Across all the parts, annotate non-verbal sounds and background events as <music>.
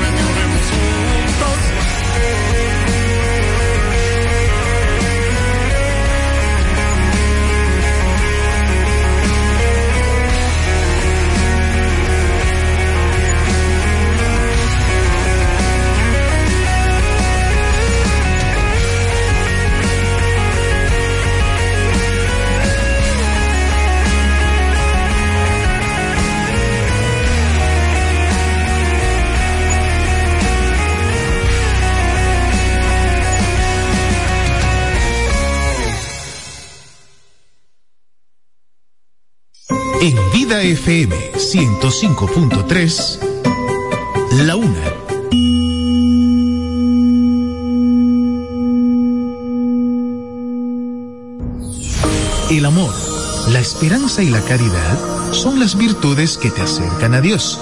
remembremos. FM 105.3, La Una. El amor, la esperanza y la caridad son las virtudes que te acercan a Dios.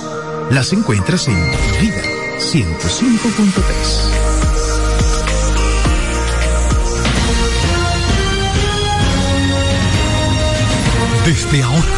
Las encuentras en Vida 105.3. Desde ahora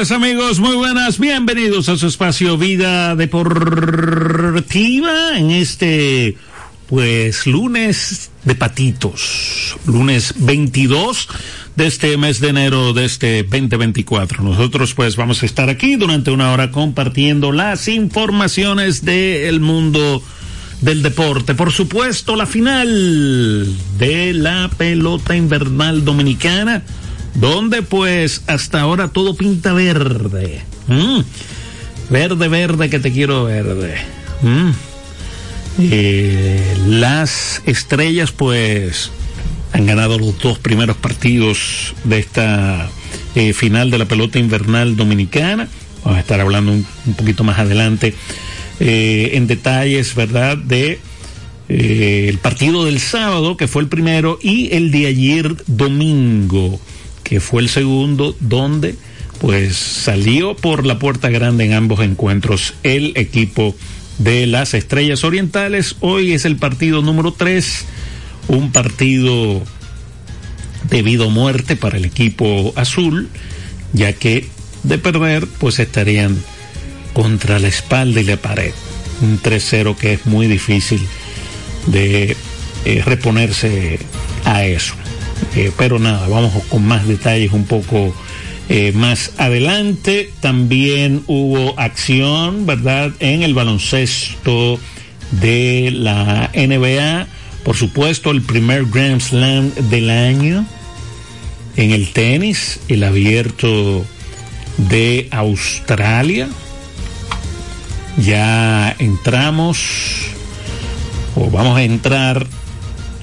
Tardes amigos, muy buenas, bienvenidos a su espacio Vida Deportiva en este pues lunes de patitos, lunes 22 de este mes de enero de este 2024. Nosotros pues vamos a estar aquí durante una hora compartiendo las informaciones del mundo del deporte. Por supuesto, la final de la pelota invernal dominicana donde pues hasta ahora todo pinta verde. Mm. Verde, verde, que te quiero verde. Mm. Eh, las estrellas pues han ganado los dos primeros partidos de esta eh, final de la pelota invernal dominicana. Vamos a estar hablando un, poquito más adelante eh, en detalles, ¿verdad? De el partido del sábado, que fue el primero, y el de ayer domingo que fue el segundo, donde pues salió por la puerta grande en ambos encuentros el equipo de las Estrellas Orientales. Hoy es el partido número 3, un partido debido a muerte para el equipo azul, ya que de perder pues estarían contra la espalda y la pared. Un 3-0 que es muy difícil de eh, reponerse a eso. Eh, pero nada, vamos con más detalles un poco eh, más adelante. También hubo acción, ¿verdad?, en el baloncesto de la NBA. Por supuesto, el primer Grand Slam del año. En el tenis, el abierto de Australia. Ya entramos, o vamos a entrar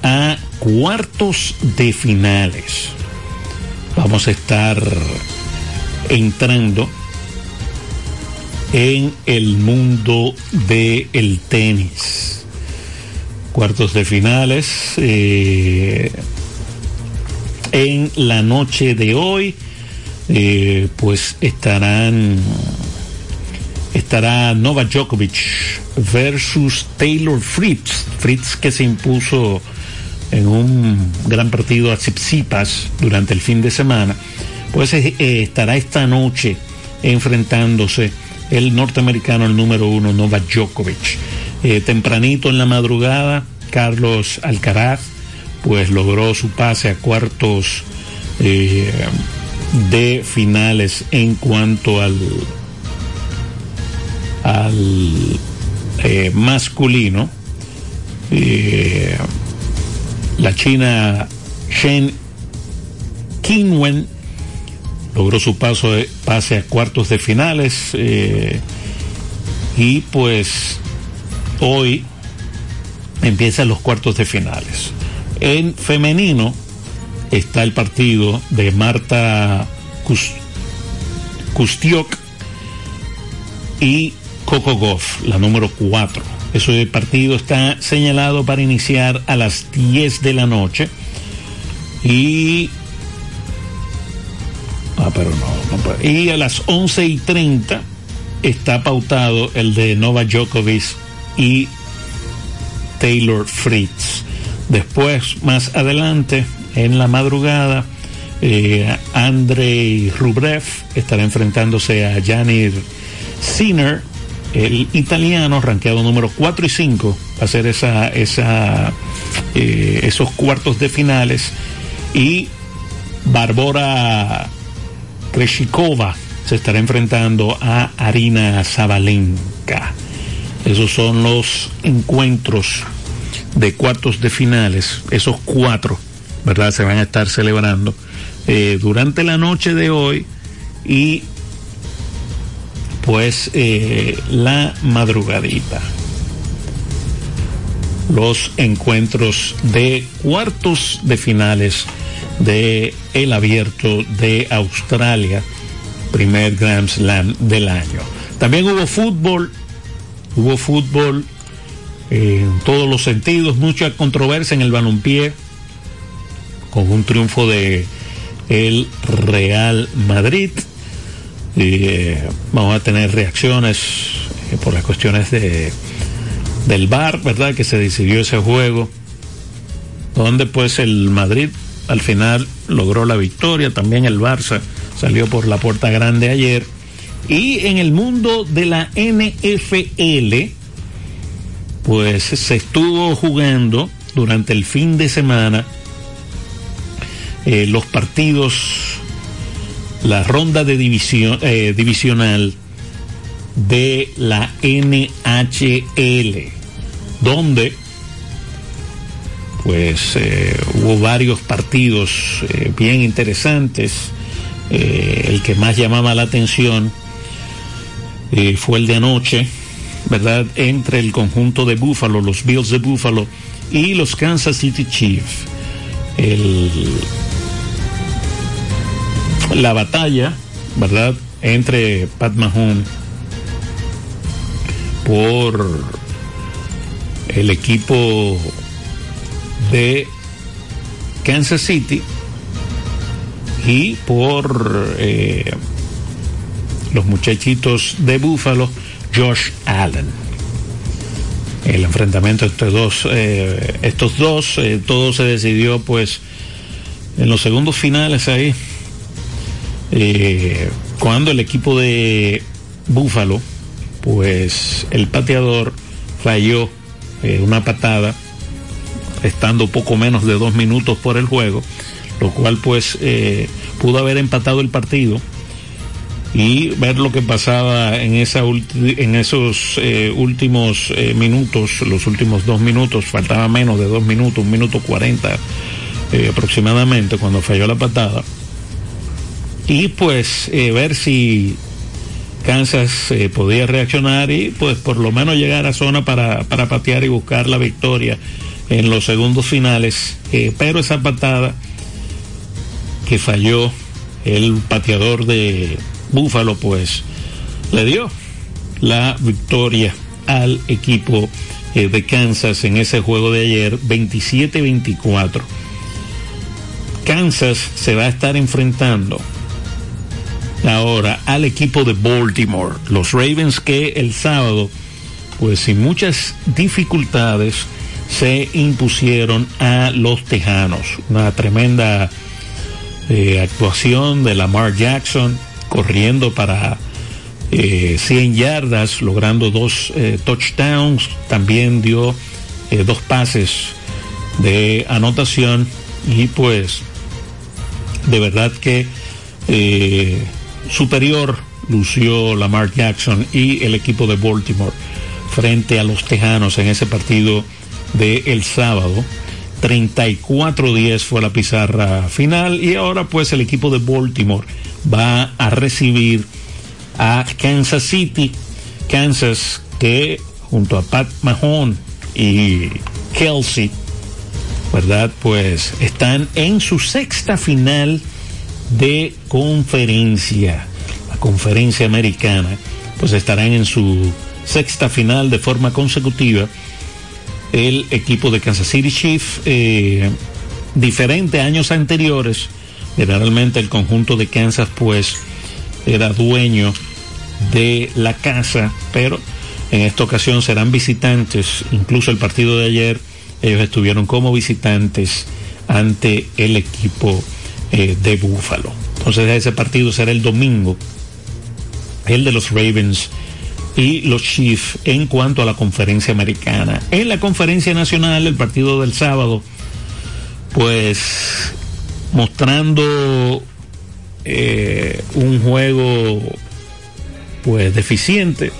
a cuartos de finales. Vamos a estar entrando en el mundo del el tenis. Cuartos de finales eh, en la noche de hoy, eh, pues estarán estará Nova Djokovic versus Taylor Fritz, Fritz que se impuso en un gran partido a Tsitsipas durante el fin de semana, pues eh, eh, estará esta noche enfrentándose el norteamericano, el número uno, Novak Djokovic. Eh, tempranito en la madrugada, Carlos Alcaraz, pues logró su pase a cuartos de finales en cuanto al, al masculino la china Shen Qinwen logró su paso de, pase a cuartos de finales eh, y pues hoy empiezan los cuartos de finales. En femenino, está el partido de Marta Kustiok y Coco Goff, la número 4. Ese partido está señalado para iniciar a las 10 de la noche. Y. Ah, pero no, Y a las 11 y 30 está pautado el de Nova Djokovic y Taylor Fritz. Después, más adelante, en la madrugada, eh, Andrei Rublev estará enfrentándose a Janir Sinner, el italiano, rankeado número 4 y 5, a hacer esa, esa, eh, esos cuartos de finales. Y Barbora Kreshikova se estará enfrentando a Arina Zabalenka. Esos son los encuentros de cuartos de finales, esos cuatro, ¿verdad? Se van a estar celebrando eh, durante la noche de hoy y pues eh, la madrugadita. Los encuentros de cuartos de finales de el abierto de Australia, primer Grand Slam del año. También hubo fútbol, hubo fútbol en todos los sentidos, mucha controversia en el balompié, con un triunfo de el Real Madrid. Y, eh, vamos a tener reacciones eh, por las cuestiones de del VAR, ¿verdad? Que se decidió ese juego, donde pues el Madrid al final logró la victoria, también el Barça salió por la puerta grande ayer. Y en el mundo de la NFL, pues se estuvo jugando durante el fin de semana eh, los partidos, la ronda de división, eh, divisional de la NHL, donde pues eh, hubo varios partidos bien interesantes. el que más llamaba la atención fue el de anoche, ¿verdad? Entre el conjunto de Buffalo, los Bills de Buffalo y los Kansas City Chiefs. El, la batalla, ¿verdad? Entre Pat Mahomes por el equipo de Kansas City y por eh, los muchachitos de Buffalo, Josh Allen. El enfrentamiento entre dos, eh, estos dos, eh, todo se decidió pues en los segundos finales ahí, eh, cuando el equipo de Búfalo, pues el pateador falló eh, una patada, estando poco menos de dos minutos por el juego, lo cual pues eh, pudo haber empatado el partido y ver lo que pasaba en, esa en esos últimos minutos, los últimos dos minutos, faltaba menos de dos minutos, un minuto cuarenta aproximadamente cuando falló la patada y pues eh, ver si Kansas eh, podía reaccionar y pues por lo menos llegar a zona para, para patear y buscar la victoria en los segundos finales. Eh, pero esa patada que falló el pateador de Búfalo pues le dio la victoria al equipo de Kansas en ese juego de ayer 27-24. Kansas se va a estar enfrentando ahora al equipo de Baltimore, los Ravens que el sábado, pues sin muchas dificultades, se impusieron a los Tejanos. Una tremenda eh, actuación de Lamar Jackson, corriendo para 100 eh, yardas, logrando dos eh, touchdowns, también dio dos pases de anotación. Y pues de verdad que superior lució Lamar Jackson y el equipo de Baltimore frente a los Tejanos en ese partido de el sábado. 34-10 fue la pizarra final y ahora pues el equipo de Baltimore va a recibir a Kansas City, Kansas que junto a Pat Mahon y Kelsey ¿verdad? Pues están en su sexta final de conferencia, la conferencia americana, pues estarán en su sexta final de forma consecutiva. El equipo de Kansas City Chiefs, eh, diferente a años anteriores, generalmente el conjunto de Kansas pues era dueño de la casa, pero en esta ocasión serán visitantes, incluso el partido de ayer ellos estuvieron como visitantes ante el equipo eh, de Búfalo. Entonces ese partido será el domingo, el de los Ravens y los Chiefs en cuanto a la conferencia americana. En la conferencia nacional, el partido del sábado, pues mostrando eh, un juego pues deficiente.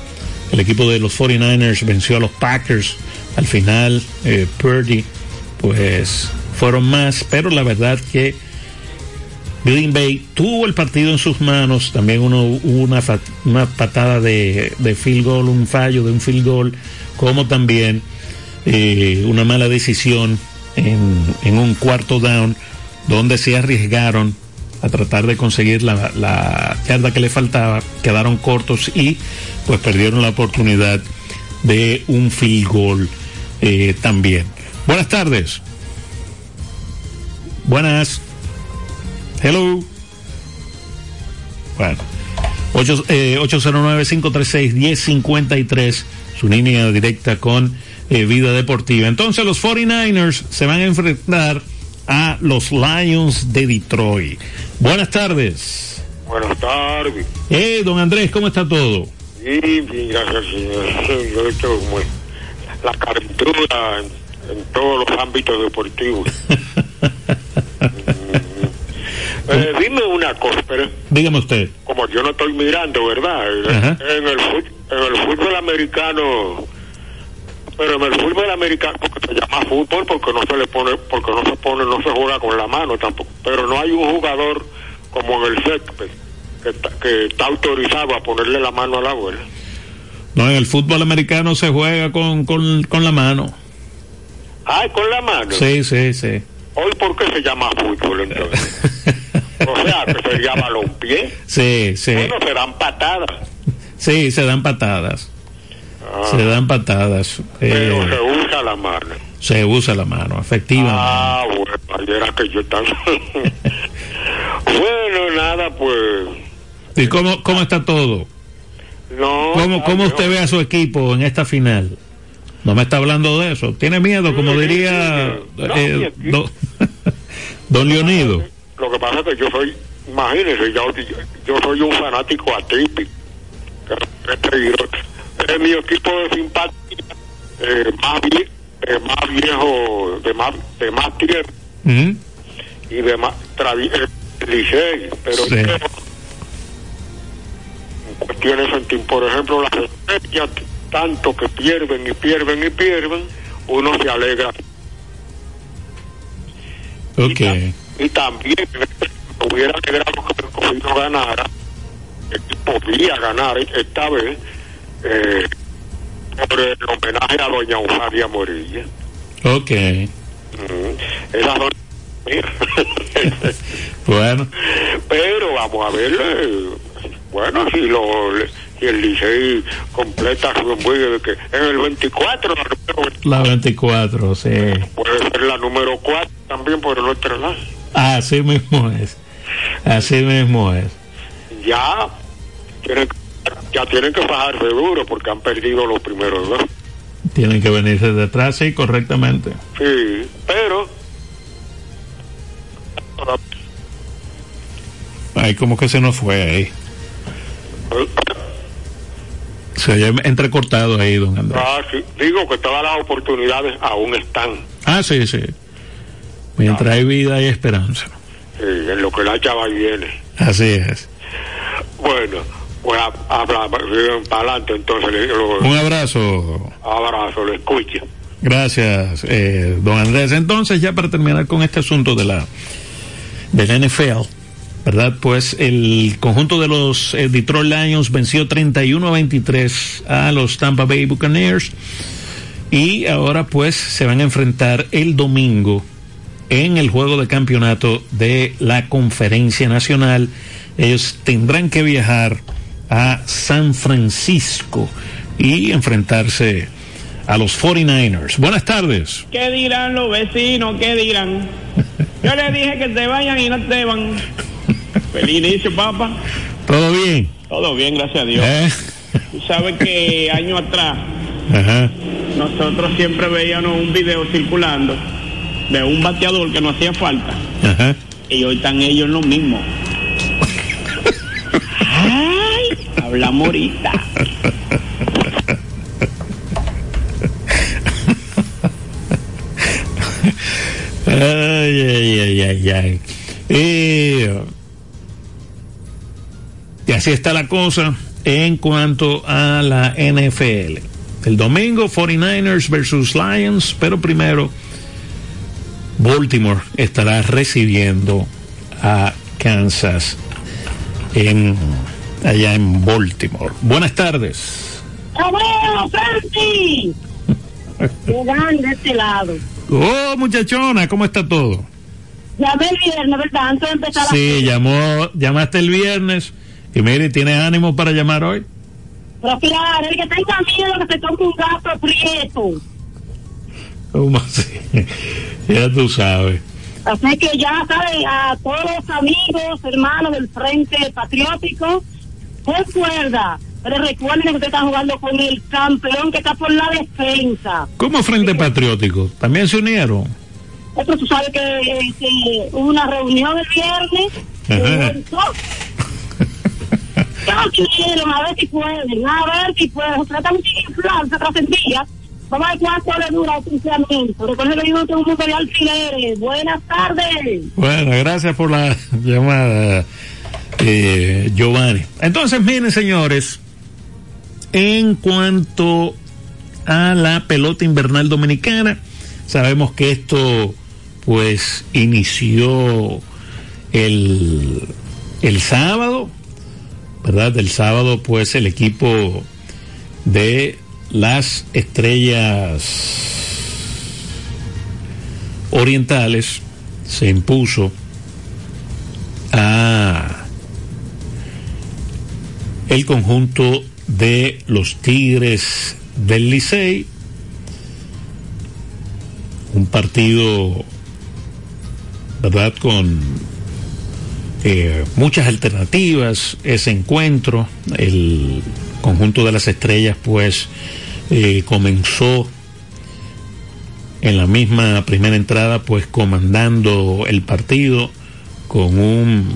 El equipo de los 49ers venció a los Packers. Al final, eh, Purdy, pues fueron más, pero la verdad que Green Bay tuvo el partido en sus manos, también uno, una, una patada de, de, field goal, un fallo de un field goal, como también eh, una mala decisión en, en, un cuarto down, donde se arriesgaron a tratar de conseguir la, la yarda que le faltaba, quedaron cortos y pues perdieron la oportunidad de un field goal eh, también. Buenas tardes. Buenas. Hello. Bueno. 8, eh, 809-536-1053, su línea directa con eh, Vida Deportiva. Entonces los 49ers se van a enfrentar a los Lions de Detroit. Buenas tardes. Buenas tardes. Eh, don Andrés, ¿cómo está todo? Bien, bien, gracias, señor. <laughs> Yo estoy como la en todos los ámbitos deportivos. <laughs> Eh, dime una cosa, pero. Dígame usted. Como yo no estoy mirando, ¿verdad? Ajá. En el, en el fútbol americano. Pero en el fútbol americano, porque se llama fútbol, porque no se le pone, porque no se pone, no se juega con la mano tampoco. Pero no hay un jugador como en el césped que está, que está autorizado a ponerle la mano a la bola. No, en el fútbol americano se juega con, con, con la mano. Ay, con la mano. Sí, sí, sí. Hoy, ¿por qué se llama fútbol entonces? <laughs> o sea, que se llama los pies. Sí, sí. Bueno, se dan patadas. Sí, se dan patadas. Ah, Se dan patadas. pero Eh, se usa la mano. se usa la mano, efectivamente. Ah, bueno, ayer era que yo estaba. <laughs> bueno, nada, pues. ¿Y cómo, cómo está todo? No. ¿Cómo, cómo no. usted ve a su equipo en esta final? No me está hablando de eso. ¿Tiene miedo, como diría. No, eh, don, <laughs> don Leonido? Lo que pasa es que yo soy, imagínese, yo, yo soy un fanático atípico. Es mi equipo de simpatía eh, más, vie- eh, más viejo, de más, de más tiempo ¿Mm? y de más eh, Licey, pero Sí. yo, en cuestiones por ejemplo las estrellas tanto que pierden y pierden y pierden uno se alegra Ok. Y, ta- y también <laughs> hubiera alegrado que el escogido ganara que podía ganar esta vez eh, por el homenaje a doña Eufemia Morilla. Ok. Mm, esas <laughs> son Bueno, pero vamos a ver eh, bueno si lo si el Licey completa su embudo de que en el 24 la número, la 24, sí. puede ser la número 4 también por el otro lado Así mismo es. Así mismo es. ya tienen ya tienen que bajarse duro porque han perdido los primeros dos Tienen que venirse detrás, sí, correctamente. sí pero Ay, como que se nos fue ahí. Se oye entrecortado ahí, don Andrés. ah, sí, digo que todas las oportunidades aún están Ah, sí, sí. Mientras hay vida hay esperanza. sí, en lo que la chava viene Así es. bueno pues habla para adelante entonces lo- Un abrazo. abrazo lo escucha Gracias, eh, don Andrés. Entonces, ya para terminar con este asunto de la de la NFL, ¿verdad? Pues el conjunto de los eh, Detroit Lions venció 31 a 23 a los Tampa Bay Buccaneers y ahora pues se van a enfrentar el domingo en el juego de campeonato de la Conferencia Nacional. Ellos tendrán que viajar a San Francisco y enfrentarse a los 49ers. Buenas tardes. ¿Qué dirán los vecinos? ¿Qué dirán? Yo les dije que se vayan y no te van. <laughs> Feliz inicio, papá. ¿Todo bien? Todo bien, gracias a Dios. ¿Eh? Tú sabes que <laughs> años atrás nosotros siempre veíamos un video circulando de un bateador que no hacía falta. Y hoy están ellos en lo mismo. Ay, hablamos ahorita. ay, ay, ay, ay, ay. y así está la cosa en cuanto a la NFL. El domingo 49ers versus Lions, pero primero Baltimore estará recibiendo a Kansas en allá en Baltimore. Buenas tardes. ¡Abuelo, Santi! <laughs> Llegan de este lado. Oh, muchachona, ¿cómo está todo? Llamé el viernes, ¿verdad? Antes de empezar Sí, llamó, llamaste el viernes y mire, ¿tienes ánimo para llamar hoy? Pero claro, el que tenga miedo que se tome un gato prieto. ¿Cómo así? ya tú sabes. Así que ya saben, a todos los amigos, hermanos del Frente Patriótico, recuerda, pero recuerden que usted está jugando con el campeón que está por la defensa. ¿Cómo Frente Patriótico? ¿También se unieron? Esto tú sabes que este, hubo una reunión el viernes. ¿Qué quieren? A ver si pueden, a ver si pueden. Se trata de inflar, se trascendía. Vamos a ver cuánto le dura funcionamiento. Recuerden que yo tengo un mundo de alquileres. Buenas tardes. Bueno, gracias por la llamada, eh, Giovanni. Entonces, miren, señores, en cuanto a la pelota invernal dominicana, sabemos que esto, pues, inició el, el sábado, ¿verdad? El sábado, pues, el equipo de las estrellas orientales se impuso a el conjunto de los Tigres del Licey un partido verdad con eh, muchas alternativas ese encuentro el conjunto de las estrellas pues eh, comenzó en la misma primera entrada pues comandando el partido con un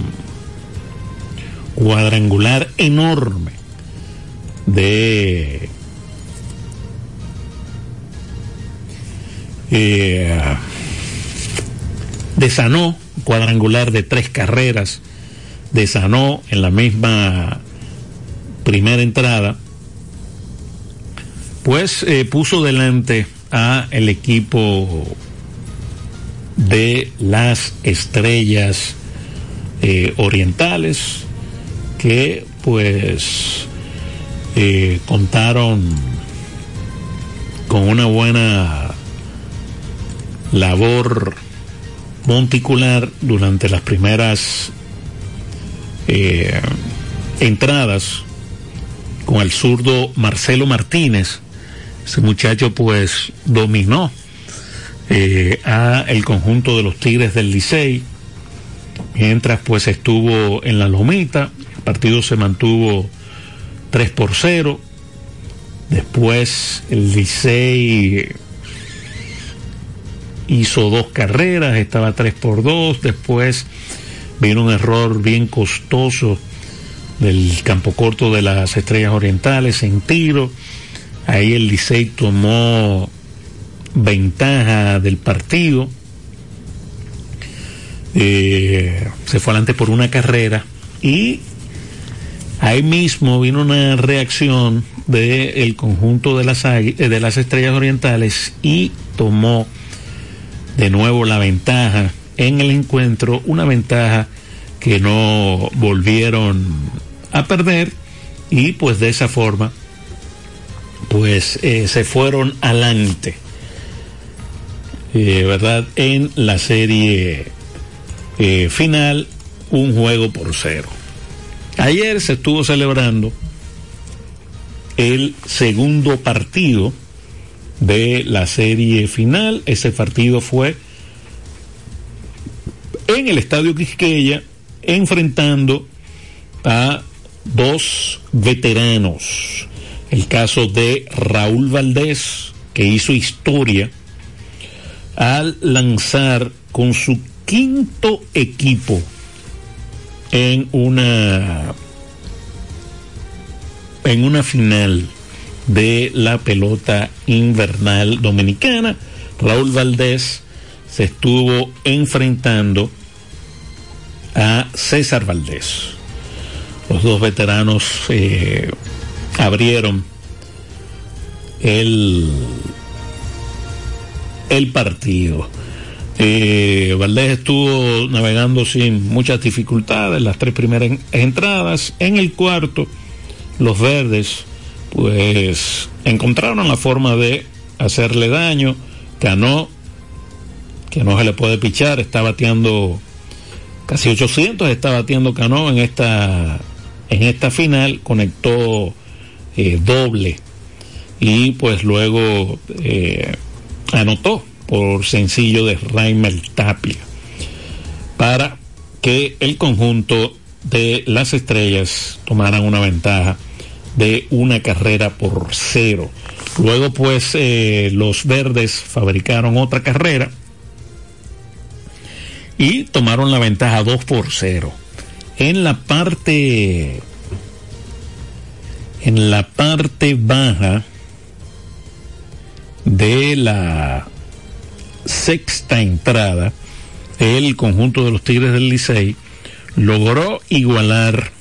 cuadrangular enorme de eh, de Sanó, cuadrangular de tres carreras de Sanó en la misma primera entrada, pues eh, puso delante a el equipo de las estrellas eh, orientales que pues eh, contaron con una buena labor monticular durante las primeras entradas con el zurdo Marcelo Martínez. Ese muchacho pues dominó eh, a el conjunto de los Tigres del Licey, mientras pues estuvo en la lomita, el partido se mantuvo 3 por 0, después el Licey hizo dos carreras, estaba 3 por 2, después vino un error bien costoso del campo corto de las Estrellas Orientales en tiro. Ahí el Licey tomó ventaja del partido. Eh, se fue adelante por una carrera y ahí mismo vino una reacción del conjunto de las, eh, de las estrellas orientales y tomó de nuevo la ventaja en el encuentro, una ventaja que no volvieron a perder y pues de esa forma pues eh, se fueron adelante eh, ¿verdad? En la serie eh, final, un juego por cero. Ayer se estuvo celebrando el segundo partido de la serie final. Ese partido fue en el Estadio Quisqueya, enfrentando a dos veteranos. El caso de Raúl Valdés, que hizo historia al lanzar con su quinto equipo en una en una final de la pelota invernal dominicana. Raúl Valdés se estuvo enfrentando a César Valdés. Los dos veteranos eh, abrieron el, el partido. Eh, Valdés estuvo navegando sin muchas dificultades las tres primeras entradas. En el cuarto, los verdes pues encontraron la forma de hacerle daño. Ganó, que no se le puede pichar, está bateando casi 800, está bateando Cano en esta, en esta final, conectó eh, doble y pues luego eh, anotó por sencillo de Reimer Tapia para que el conjunto de las estrellas tomaran una ventaja de una carrera por cero. Luego pues eh, los verdes fabricaron otra carrera y tomaron la ventaja 2 por 0. En la parte en la parte baja de la sexta entrada, el conjunto de los Tigres del Licey logró igualar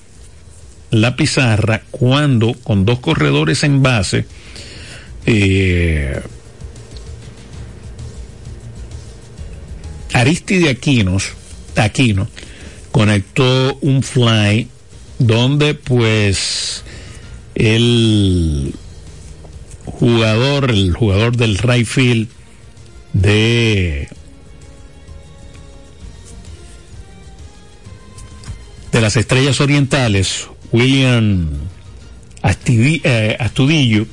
la pizarra cuando con dos corredores en base eh, Aristide Aquinos, Aquino conectó un fly donde pues el jugador, el jugador del right field de de las estrellas orientales, William eh, Astudillo,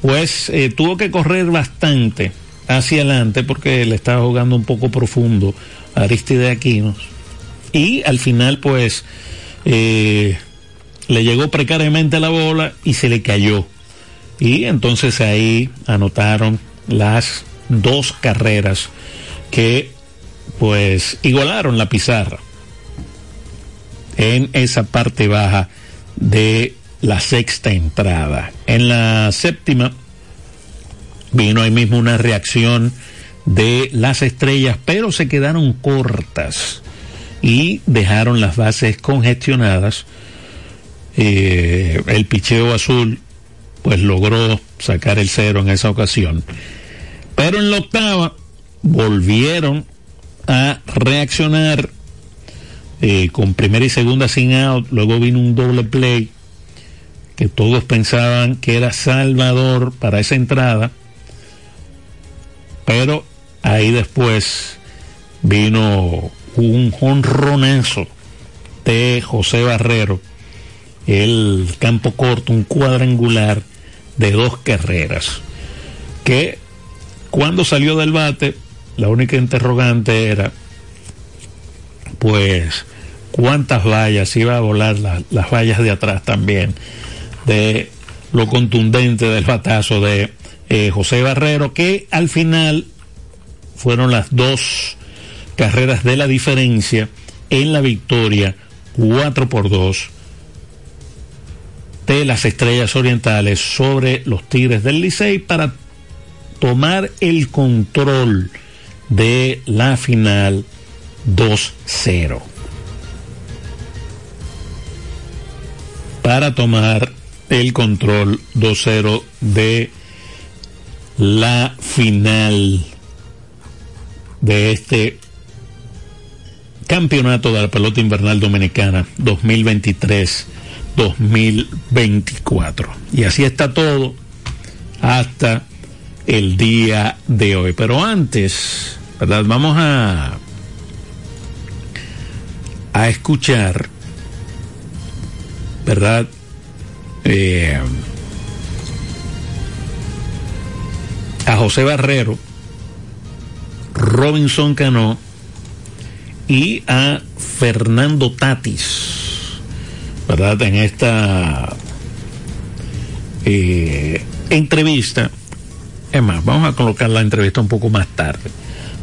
pues eh, tuvo que correr bastante hacia adelante porque le estaba jugando un poco profundo a Aristide Aquinos. Y al final, pues, eh, le llegó precariamente la bola y se le cayó. Y entonces ahí anotaron las dos carreras que, pues, igualaron la pizarra en esa parte baja de la sexta entrada. En la séptima, Vino ahí mismo una reacción de las estrellas, pero se quedaron cortas y dejaron las bases congestionadas. Eh, el picheo azul pues logró sacar el cero en esa ocasión. Pero en la octava volvieron a reaccionar eh, con primera y segunda sin out. Luego vino un doble play que todos pensaban que era Salvador para esa entrada pero ahí después vino un honronazo de José Barrero, el campo corto, un cuadrangular de dos carreras, que cuando salió del bate, la única interrogante era, pues, cuántas vallas iba a volar las vallas de atrás también, de lo contundente del batazo de eh, José Barrero, que al final fueron las dos carreras de la diferencia en la victoria 4 por 2 de las Estrellas Orientales sobre los Tigres del Licey para tomar el control de la final 2-0. Para tomar el control 2-0 de la final de este campeonato de la pelota invernal dominicana 2023-2024. Y así está todo hasta el día de hoy. Pero antes, ¿verdad? Vamos a, a escuchar, ¿verdad? Eh, a José Barrero, Robinson Cano y a Fernando Tatis, ¿verdad? En esta eh, entrevista. Es más, vamos a colocar la entrevista un poco más tarde.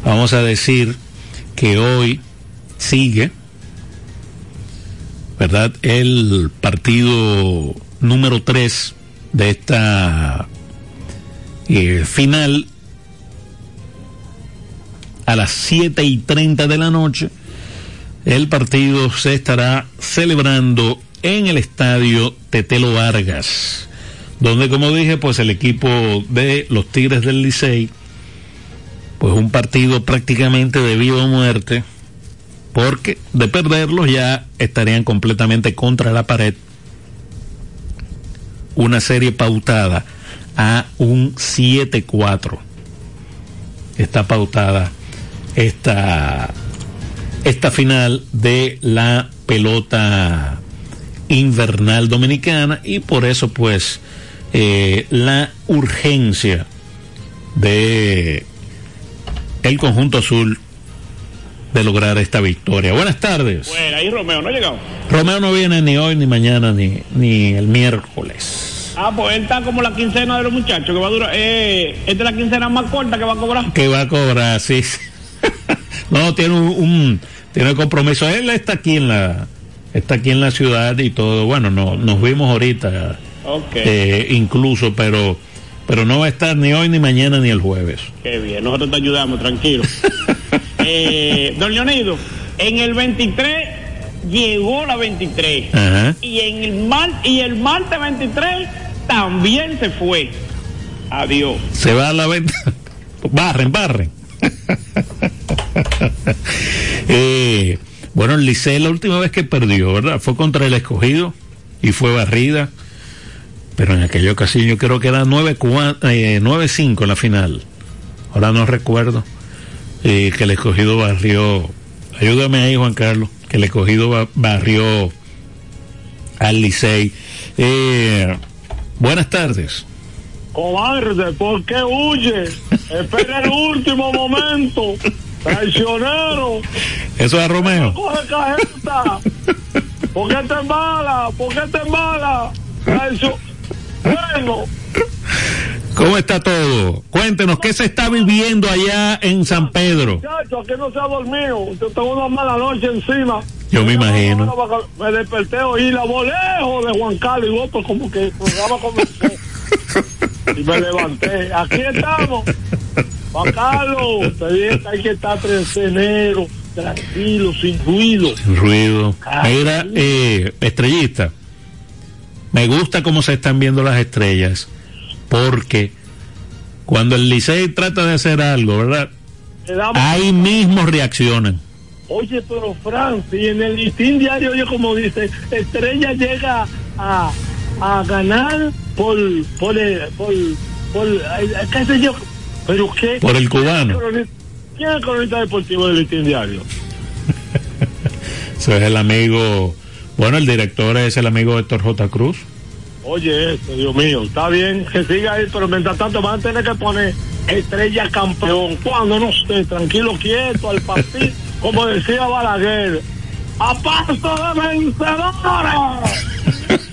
Vamos a decir que hoy sigue, ¿verdad? El partido número 3 de esta eh, final a las 7 y 30 de la noche. El partido se estará celebrando en el estadio Tetelo Vargas, donde como dije, pues el equipo de los Tigres del Licey, pues un partido prácticamente de vida o muerte, porque de perderlos ya estarían completamente contra la pared. Una serie pautada a un 7-4. Está pautada esta, esta final de la pelota invernal dominicana y por eso pues eh, la urgencia de el conjunto azul de lograr esta victoria. Buenas tardes. Bueno, ahí Romeo no ha llegado. Romeo no viene ni hoy, ni mañana, ni, ni el miércoles. Ah, pues él está como la quincena de los muchachos, que va a durar. Eh, esta es la quincena más corta que va a cobrar. Que va a cobrar, sí. sí. No, tiene un, un, tiene compromiso. Él está aquí en la está aquí en la ciudad y todo. Bueno, no, nos vimos ahorita, Ok. eh, incluso, pero pero no va a estar ni hoy, ni mañana, ni el jueves. Qué bien, nosotros te ayudamos, tranquilo. <laughs> eh, don Leonido, en el 23 llegó la 23. Ajá. Y en el mar, y el martes 23 también se fue. Adiós. Se va a la venta. <laughs> Barren, barren. <laughs> <laughs> Eh, bueno, el Licey la última vez que perdió, ¿verdad? Fue contra el escogido y fue barrida. Pero en aquella ocasión yo creo que era 9-5 eh, 9-5 en la final. Ahora no recuerdo. eh, que el escogido barrió. Ayúdame ahí, Juan Carlos. Que el escogido ba- barrió al Licey. Eh, buenas tardes. Cobarde, ¿por qué huye? Espera el último momento. <laughs> Traicionero. Eso es Romeo. Coge cajeta. ¿Por qué te embala? ¿Por qué te embala? Traicio- Bueno, ¿Cómo está todo? Cuéntenos, ¿qué se está viviendo allá en San Pedro? muchacho, aquí no se ha dormido. Yo tengo una mala noche encima. Yo me imagino. Me desperté oí la voz lejos de Juan Carlos y otro como que el programa comenzó. y me levanté. Aquí estamos. Juan Carlos, hay que estar enero, tranquilo, sin ruido. Sin ruido. Mira, eh, estrellista, me gusta cómo se están viendo las estrellas, porque cuando el Licey trata de hacer algo, ¿verdad? Ahí mismo reaccionan. Oye, pero Francis, en el listín diario, oye, como dice, Estrella llega a, a ganar por, por, el- por, por, ay, qué sé yo, pero qué. Por el cubano. ¿Quién es el cronista deportivo del listín diario? Ese es el amigo, bueno, el director es el amigo Héctor J. Cruz. Oye, eso, Dios mío, está bien que siga ahí, pero mientras tanto van a tener que poner Estrella campeón. Cuando no esté tranquilo, quieto, al partido, <laughs> como decía Balaguer, a paso de vencedores. <laughs>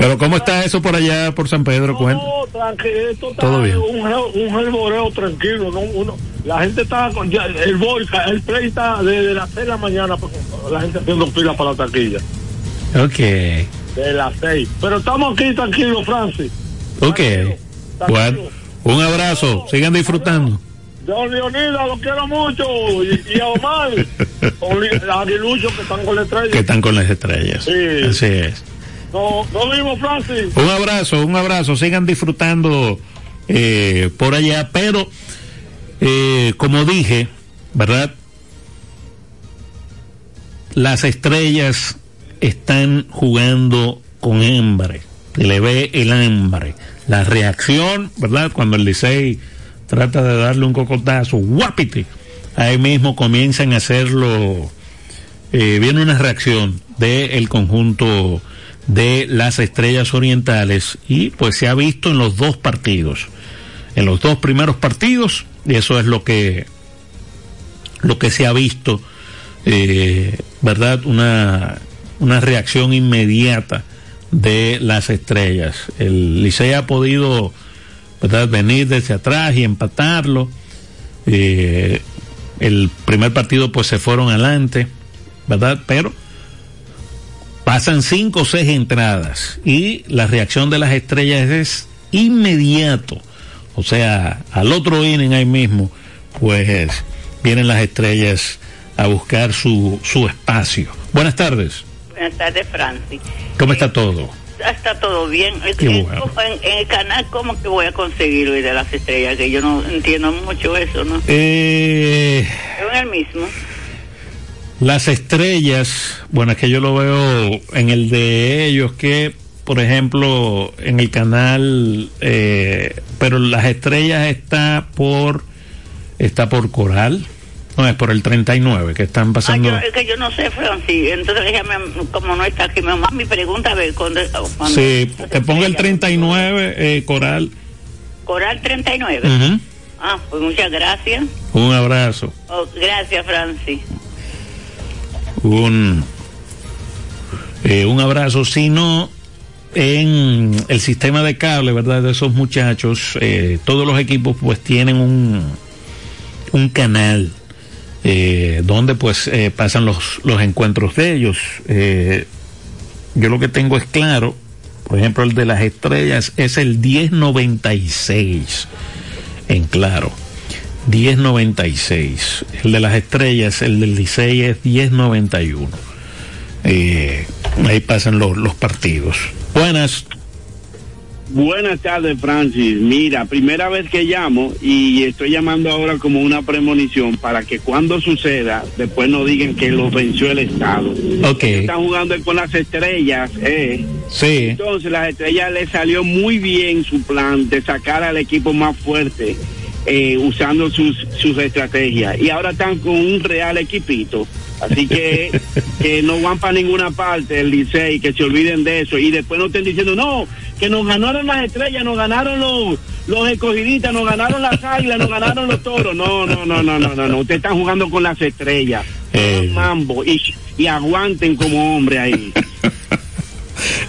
Pero ¿cómo está eso por allá, por San Pedro? Cuenta. No, tranquilo, esto está Todo bien. un, un tranquilo, ¿no? Uno, la gente está, con, ya, el volca, el play está desde las 6 de la mañana, la gente haciendo fila para la taquilla, Ok, de las 6. Pero estamos aquí tranquilos, Francis. ok. Tranquilo, Bueno, un abrazo, sigan disfrutando. Don Leonida, lo quiero mucho. Y, y a Omar, <laughs> a Aguilucho que están con la estrella. Que están con las estrellas. Sí. Así es. No, no vimos, Francis. Un abrazo, un abrazo. Sigan disfrutando eh, por allá. Pero, eh, como dije, ¿verdad? Las estrellas están jugando con hambre. se le ve el hambre. La reacción, ¿verdad? Cuando el Licey trata de darle un cocotazo, guapite, ahí mismo comienzan a hacerlo. Eh, viene una reacción del conjunto de las estrellas orientales y pues se ha visto en los dos partidos. En los dos primeros partidos, y eso es lo que lo que se ha visto, eh, ¿verdad? Una, una reacción inmediata de las estrellas. El Licey ha podido ¿verdad? venir desde atrás y empatarlo. Eh, el primer partido pues se fueron adelante, ¿verdad? Pero pasan cinco o seis entradas y la reacción de las estrellas es inmediato. O sea, al otro inning ahí mismo, pues vienen las estrellas a buscar su, su espacio. Buenas tardes. Buenas tardes, Francis. ¿Cómo está todo? Está todo bien. en, el canal, ¿cómo que voy a conseguir hoy de las estrellas? Que yo no entiendo mucho eso, ¿no? Eh, en el mismo. Las estrellas, bueno, es que yo lo veo en el de ellos que, por ejemplo, en el canal, eh, pero las estrellas está por, está por Coral. No, es por el 39 que están pasando. Ah, es que yo no sé, Francis. Entonces, déjame, como no está aquí, mamá, mi pregunta, a ver, cuando. sí, te pongo el 39, eh, Coral. Coral 39. Ah, pues muchas gracias. Un abrazo. Oh, gracias, Francis. Un, eh, un abrazo. Si no, en el sistema de cable, ¿verdad? De esos muchachos, eh, todos los equipos pues tienen un, un canal eh, donde pues pasan los, los encuentros de ellos. Yo lo que tengo es claro, por ejemplo, el de las estrellas es el 1096, en claro. 1096. El de las estrellas, el del Licey es 1091. Eh, ahí pasan los, los partidos. Buenas. Buenas tardes, Francis. Mira, primera vez que llamo y estoy llamando ahora como una premonición para que cuando suceda, después no digan que lo venció el Estado. Ok. Están jugando con las estrellas, ¿eh? Sí. Entonces, las estrellas le salió muy bien su plan de sacar al equipo más fuerte eh, usando sus, sus estrategias. Y ahora están con un real equipito. Así que, <laughs> que no van para ninguna parte el Licey, que se olviden de eso. Y después no estén diciendo, no, que nos ganaron las estrellas, nos ganaron los, los escogiditas, nos ganaron las águilas, nos ganaron los toros. No, no, no, no, no, no, no. Ustedes están jugando con las estrellas. Eh. Mambo. Y, y aguanten como hombre ahí.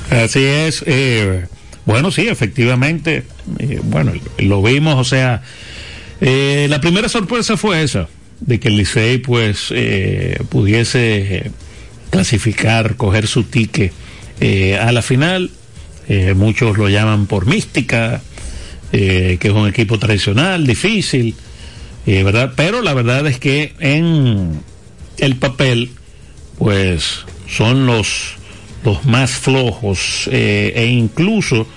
Así es. Eh, bueno, sí, efectivamente. Eh, bueno, lo vimos, o sea, eh, la primera sorpresa fue esa, de que el Licey pues eh, pudiese clasificar, coger su ticket eh, a la final. Eh, muchos lo llaman por mística, eh, que es un equipo tradicional, difícil, ¿verdad? Pero la verdad es que en el papel, pues son los, los más flojos e incluso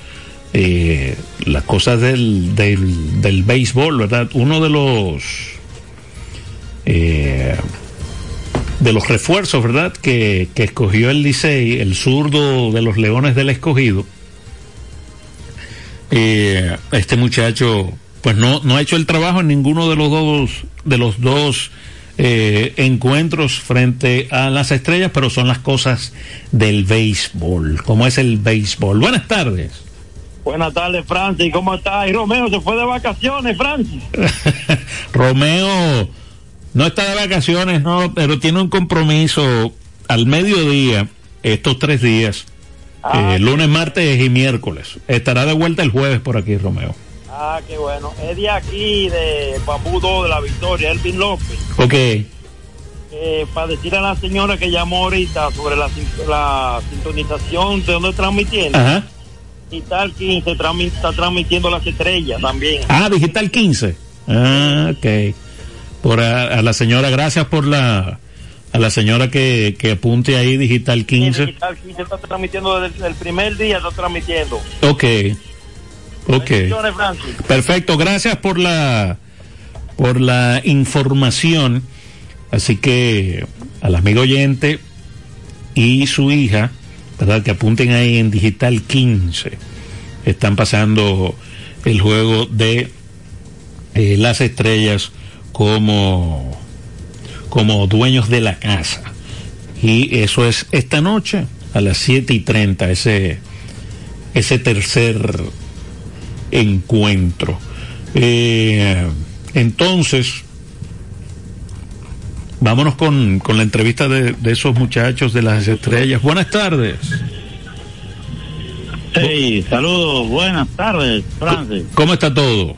eh, las cosas del, del, del béisbol, ¿verdad? Uno de los eh, de los refuerzos, ¿verdad? Que, que escogió el Licey, el zurdo de los Leones del Escogido. Eh, este muchacho, pues no, no ha hecho el trabajo en ninguno de los dos, de los dos eh, encuentros frente a las estrellas, pero son las cosas del béisbol, como es el béisbol. Buenas tardes. Buenas tardes, Francis. ¿Cómo estás? Y Romeo se fue de vacaciones, Francis. <laughs> Romeo no está de vacaciones, no, pero tiene un compromiso al mediodía, estos tres días, Ah, eh, lunes, martes y miércoles. Estará de vuelta el jueves por aquí, Romeo. Ah, qué bueno. Es de aquí, de 2 de la Victoria, Elvin López. Ok, Eh, para decirle a la señora que llamó ahorita sobre la sintonización de donde transmitiendo. ajá. Y tal 15 transmi- está transmitiendo las estrellas también. Ah, Digital 15. Ah, ok. Por a, a la señora, gracias por la, a la señora que, que apunte ahí Digital Y 15. Digital 15 está transmitiendo desde el primer día, está transmitiendo. Ok, ok. Perfecto, gracias por la por la información. Así que al amigo oyente y su hija, ¿verdad? Que apunten ahí en Digital 15. Están pasando el juego de eh, las estrellas como, como dueños de la casa. Y eso es esta noche a las 7 y 30, ese, ese tercer encuentro. Eh, entonces, vámonos con, con la entrevista de, de, esos muchachos de las estrellas. Buenas tardes. Hey, saludos, buenas tardes, Francis. ¿Cómo está todo?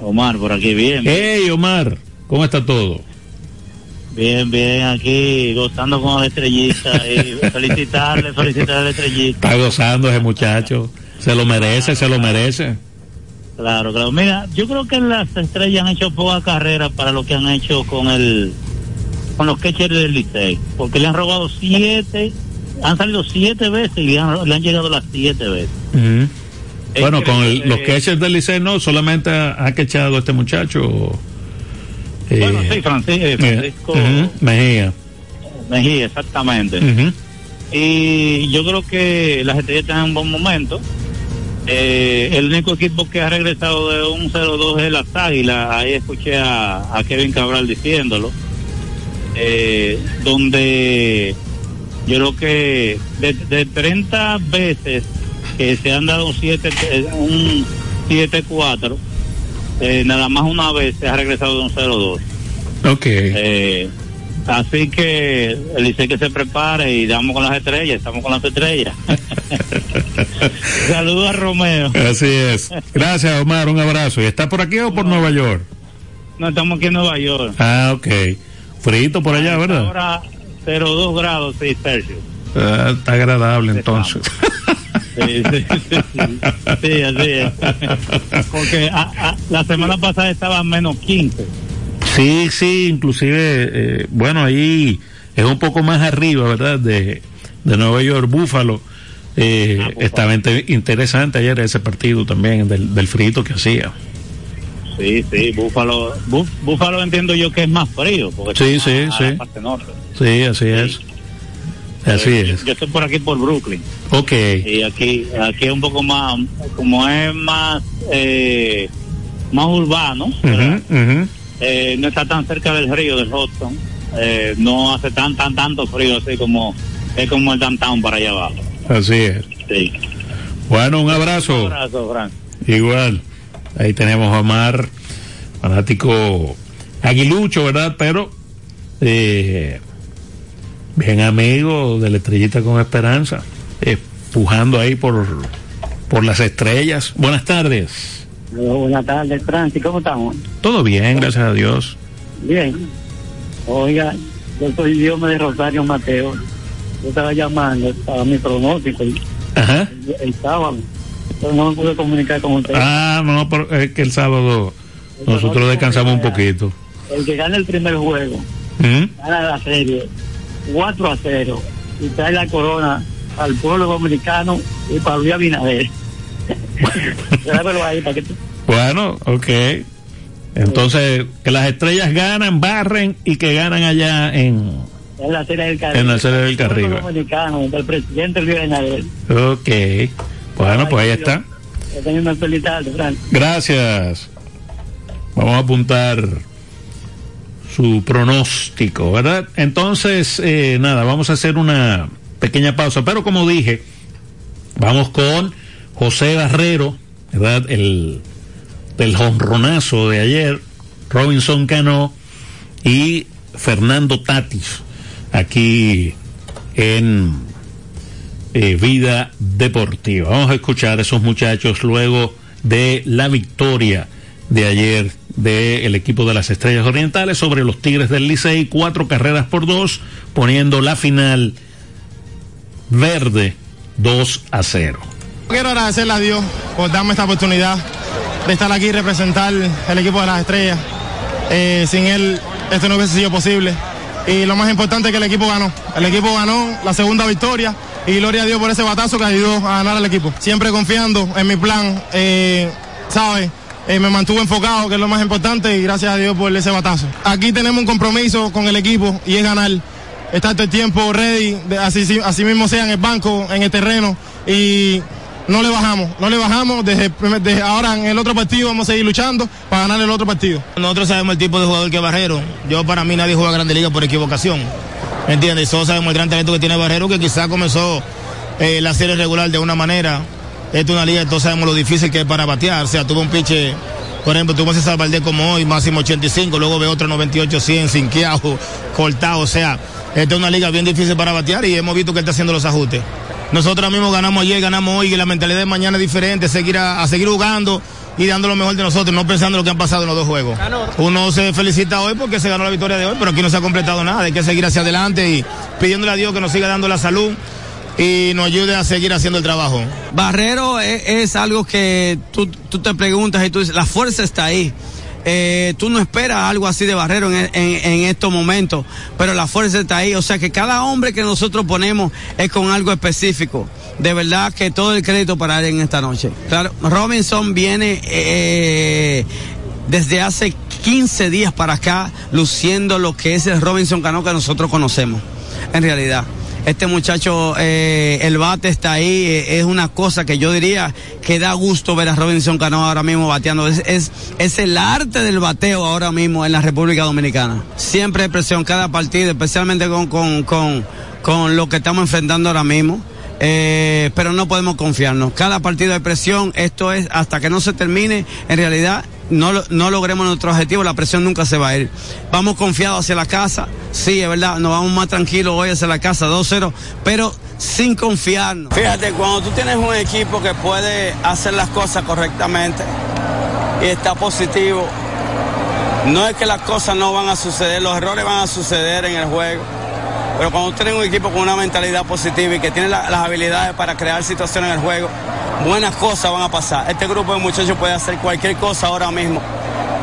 Omar, por aquí, bien. Hey, Omar, ¿cómo está todo? Bien, bien, aquí gozando con la estrellita y <laughs> felicitarle, felicitarle a la estrellita. Está gozando ese muchacho, se lo merece, se lo merece. Claro, claro. Mira, yo creo que las estrellas han hecho poca carrera para lo que han hecho con el con los catchers del Licey, porque le han robado siete, han salido siete veces y le han, le han llegado las siete veces. Uh -huh. Bueno, con el, los catchers del Licey no, solamente ha, ha quechado este muchacho. Eh, bueno, sí, Francisco, Francisco uh -huh, Mejía. Mejía, exactamente. Uh -huh. Y yo creo que las estrellas están en un buen momento. Eh, el único equipo que ha regresado de un 0-2 es las Águilas. Ahí escuché a, a Kevin Cabral diciéndolo. Eh, donde yo creo que de, de, 30 veces que se han dado siete, un 7-4, eh, nada más una vez se ha regresado de un 0-2. Ok. Eh, así que el dice que se prepare y damos con las estrellas, estamos con las estrellas. <laughs> Saludos a Romeo. Así es. Gracias, Omar, un abrazo. ¿Y está por aquí o por no, Nueva York? No, estamos aquí en Nueva York. Ah, ok. Frito por allá, ¿verdad? Ahora 0,2 grados 6 Celsius. Ah, está agradable entonces. Sí, sí, sí, sí, sí así es. Porque a, a, la semana pasada estaba menos 15. Sí, sí, inclusive, eh, bueno, ahí es un poco más arriba, ¿verdad? De, de Nueva York, Búfalo. Eh, ah, estaba interesante ayer ese partido también del, del frito que hacía. Sí, sí, Búfalo, Bú, Búfalo entiendo yo que es más frío. Porque sí, sí, sí. Parte norte. Sí, así sí. es. Así eh, es. Yo estoy por aquí por Brooklyn. Ok. Y aquí, aquí es un poco más, como es más, eh, más urbano, uh -huh, uh -huh. Eh, no está tan cerca del río del Hudson, eh, no hace tan, tan, tanto frío así como, es como el downtown para allá abajo. Así es. Sí. Bueno, un abrazo. Un abrazo, Frank. Igual. Ahí tenemos a Omar, fanático aguilucho, ¿verdad? Pero eh, bien amigo de la estrellita con esperanza, empujando ahí por, por las estrellas. Buenas tardes. Buenas tardes, Francis, ¿cómo estamos? Todo bien, gracias a Dios. Bien. Oiga, yo soy Dios de Rosario Mateo. Yo estaba llamando para mi pronóstico Ajá. el, el sábado pero no me pude comunicar con usted. Ah, no, pero es que el sábado el nosotros no descansamos un poquito. El que gana el primer juego, ¿Mm? gana la serie 4 a 0 y trae la corona al pueblo dominicano y para Luis Abinader. <laughs> ahí para que Bueno, ok. Entonces, que las estrellas ganan, barren y que ganan allá en... En la serie del Caribe. En la serie del Caribe. dominicano, del presidente Luis Abinader. Ok. Bueno, pues ahí está. Gracias. Vamos a apuntar su pronóstico, ¿verdad? Entonces, eh, nada, vamos a hacer una pequeña pausa, pero como dije, vamos con José Barrero, ¿verdad? El del jonronazo de ayer, Robinson Cano y Fernando Tatis, aquí en vida deportiva. Vamos a escuchar a esos muchachos luego de la victoria de ayer del el equipo de las Estrellas Orientales sobre los Tigres del Licey, cuatro carreras por dos, poniendo la final verde 2 a 0. Quiero agradecerle a Dios por darme esta oportunidad de estar aquí y representar el equipo de las Estrellas. Eh, sin él esto no hubiese sido posible. Y lo más importante es que el equipo ganó. El equipo ganó la segunda victoria y gloria a Dios por ese batazo que ayudó a ganar al equipo. Siempre confiando en mi plan, eh, ¿sabes? Eh, me mantuve enfocado, que es lo más importante, y gracias a Dios por ese batazo. Aquí tenemos un compromiso con el equipo y es ganar. estar todo el tiempo ready, así, mismo sea en el banco, en el terreno y no le bajamos, no le bajamos, desde, ahora en el otro partido vamos a seguir luchando para ganar el otro partido. Nosotros sabemos el tipo de jugador que es Barrero, yo para mí nadie juega Grande Liga por equivocación, ¿me entiendes? Todos sabemos el gran talento que tiene Barrero, que quizá comenzó eh, la serie regular de una manera, esta es una liga, todos sabemos lo difícil que es para batear, o sea, tuvo un piche por ejemplo, tuvo César Valdés como hoy, máximo 85, luego ve otro 98, 100, sinqueado, cortado. O sea, esta es una liga bien difícil para batear y hemos visto que él está haciendo los ajustes. Nosotros mismos ganamos ayer, ganamos hoy y la mentalidad de mañana es diferente, seguir a, seguir jugando y dando lo mejor de nosotros, no pensando en lo que han pasado en los dos juegos. Uno se felicita hoy porque se ganó la victoria de hoy, pero aquí no se ha completado nada, hay que seguir hacia adelante y pidiéndole a Dios que nos siga dando la salud y nos ayude a seguir haciendo el trabajo. Barrero es, algo que tú, tú, te preguntas y tú dices, la fuerza está ahí. Eh, tú no esperas algo así de Barrero en, en, estos momentos, pero la fuerza está ahí. O sea que cada hombre que nosotros ponemos es con algo específico. De verdad que todo el crédito para él en esta noche. Claro, Robinson viene eh, desde hace 15 días para acá luciendo lo que es el Robinson Cano que nosotros conocemos, en realidad este muchacho, eh, el bate está ahí, eh, es una cosa que yo diría que da gusto ver a Robinson Cano ahora mismo bateando. Es, es, el arte del bateo ahora mismo en la República Dominicana. Siempre hay presión cada partido, especialmente con, con, con, con lo que estamos enfrentando ahora mismo. Eh, pero no podemos confiarnos. Cada partido de presión, esto es hasta que no se termine, en realidad no, no logremos nuestro objetivo, la presión nunca se va a ir. Vamos confiados hacia la casa, sí, es verdad, nos vamos más tranquilos hoy hacia la casa 2-0, pero sin confiarnos. Fíjate, cuando tú tienes un equipo que puede hacer las cosas correctamente y está positivo, no es que las cosas no van a suceder, los errores van a suceder en el juego. Pero cuando tienes un equipo con una mentalidad positiva y que tiene las habilidades para crear situaciones en el juego, buenas cosas van a pasar. Este grupo de muchachos puede hacer cualquier cosa ahora mismo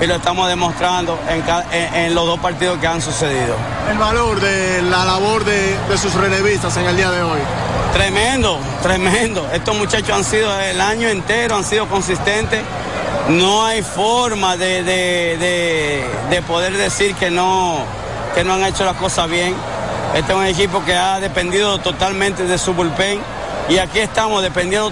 y lo estamos demostrando en, los dos partidos que han sucedido. El valor de la labor de, sus relevistas en el día de hoy. Tremendo, tremendo. Estos muchachos han sido el año entero, han sido consistentes. No hay forma de, de, poder decir que no, que no han hecho las cosas bien. Este es un equipo que ha dependido totalmente de su bullpen y aquí estamos dependiendo